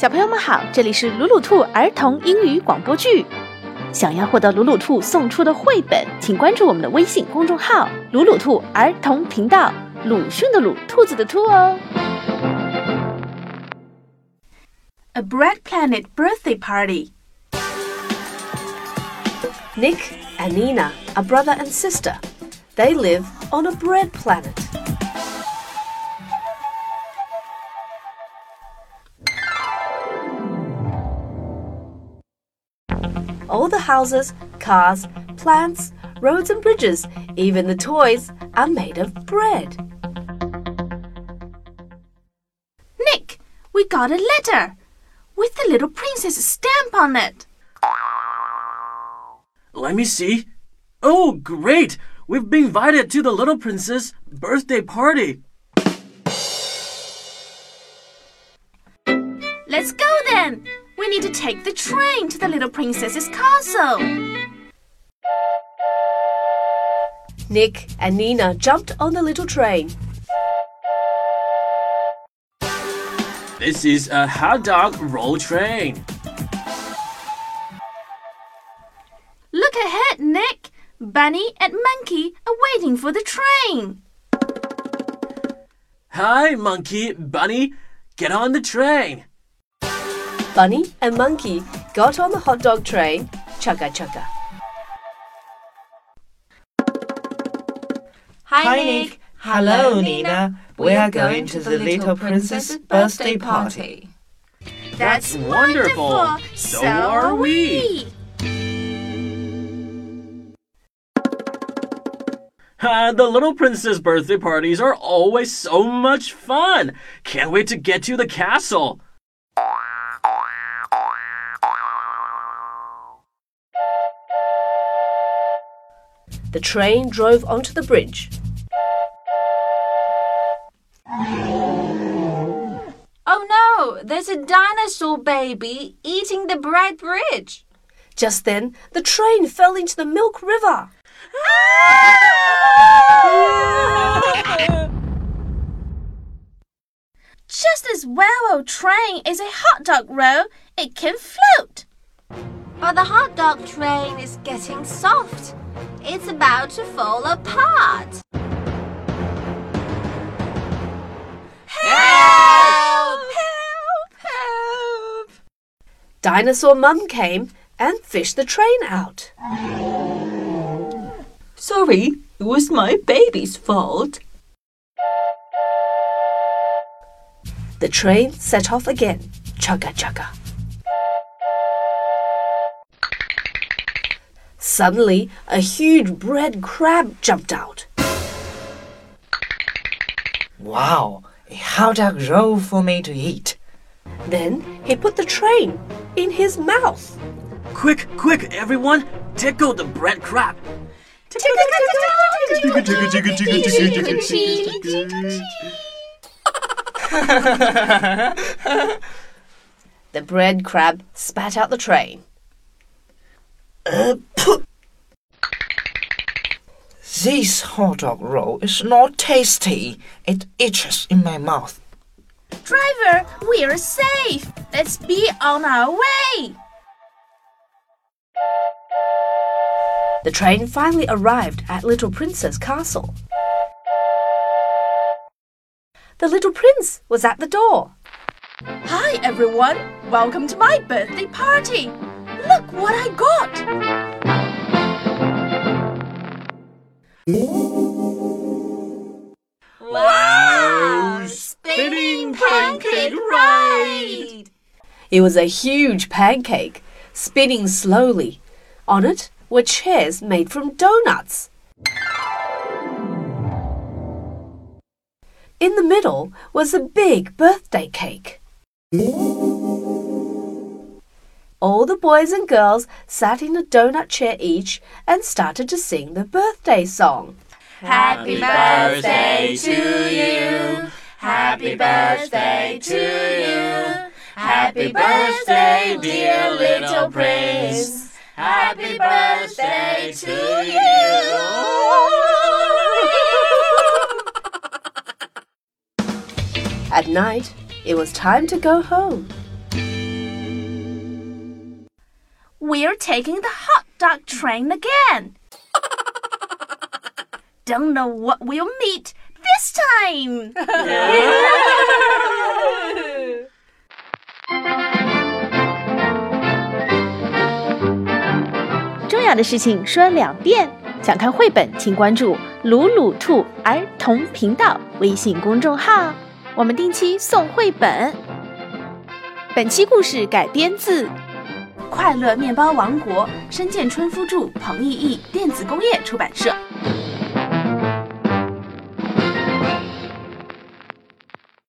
小朋友们好，这里是鲁鲁兔儿童英语广播剧。想要获得鲁鲁兔送出的绘本，请关注我们的微信公众号“鲁鲁兔儿童频道”。鲁迅的鲁，兔子的兔哦。A Bread Planet birthday party. Nick and Nina are brother and sister. They live on a bread planet. All the houses, cars, plants, roads, and bridges, even the toys, are made of bread. Nick, we got a letter with the little princess stamp on it. Let me see. Oh, great! We've been invited to the little princess birthday party. Let's go then. We need to take the train to the little princess's castle. Nick and Nina jumped on the little train. This is a hot dog roll train. Look ahead, Nick. Bunny and Monkey are waiting for the train. Hi, Monkey, Bunny. Get on the train. Bunny and Monkey got on the hot dog train. Chugga chugga. Hi, Hi Nick. Hello, Nina. We are going to the little princess birthday party. That's wonderful. So are we. Uh, the little princess birthday parties are always so much fun. Can't wait to get to the castle. The train drove onto the bridge. Oh no, there's a dinosaur baby eating the bread bridge. Just then, the train fell into the Milk River. Just as well, railroad train is a hot dog roll, it can float. But the hot dog train is getting soft. It's about to fall apart. Help! Help! Help! Dinosaur Mum came and fished the train out. Sorry, it was my baby's fault. The train set off again. Chugga chugga. Suddenly, a huge bread crab jumped out. Wow, a hot dog roll for me to eat. Then he put the train in his mouth. Quick, quick, everyone! Tickle the bread crab. the bread crab spat out the train. Uh, this hot dog roll is not tasty. It itches in my mouth. Driver, we're safe. Let's be on our way. The train finally arrived at Little Princess Castle. The little prince was at the door. Hi, everyone. Welcome to my birthday party. Look what I got. Wow! Spinning pancake ride! It was a huge pancake, spinning slowly. On it were chairs made from donuts. In the middle was a big birthday cake. All the boys and girls sat in a donut chair each and started to sing the birthday song. Happy birthday to you. Happy birthday to you. Happy birthday, dear little prince. Happy birthday to you. At night, it was time to go home. We're taking the hot dog train again. Don't know what we'll meet this time. 重要的事情说两遍。想看绘本，请关注“鲁鲁兔儿童频道”微信公众号，我们定期送绘本。本期故事改编自《快乐面包王国》，深见春夫著，彭毅译，电子工业出版社。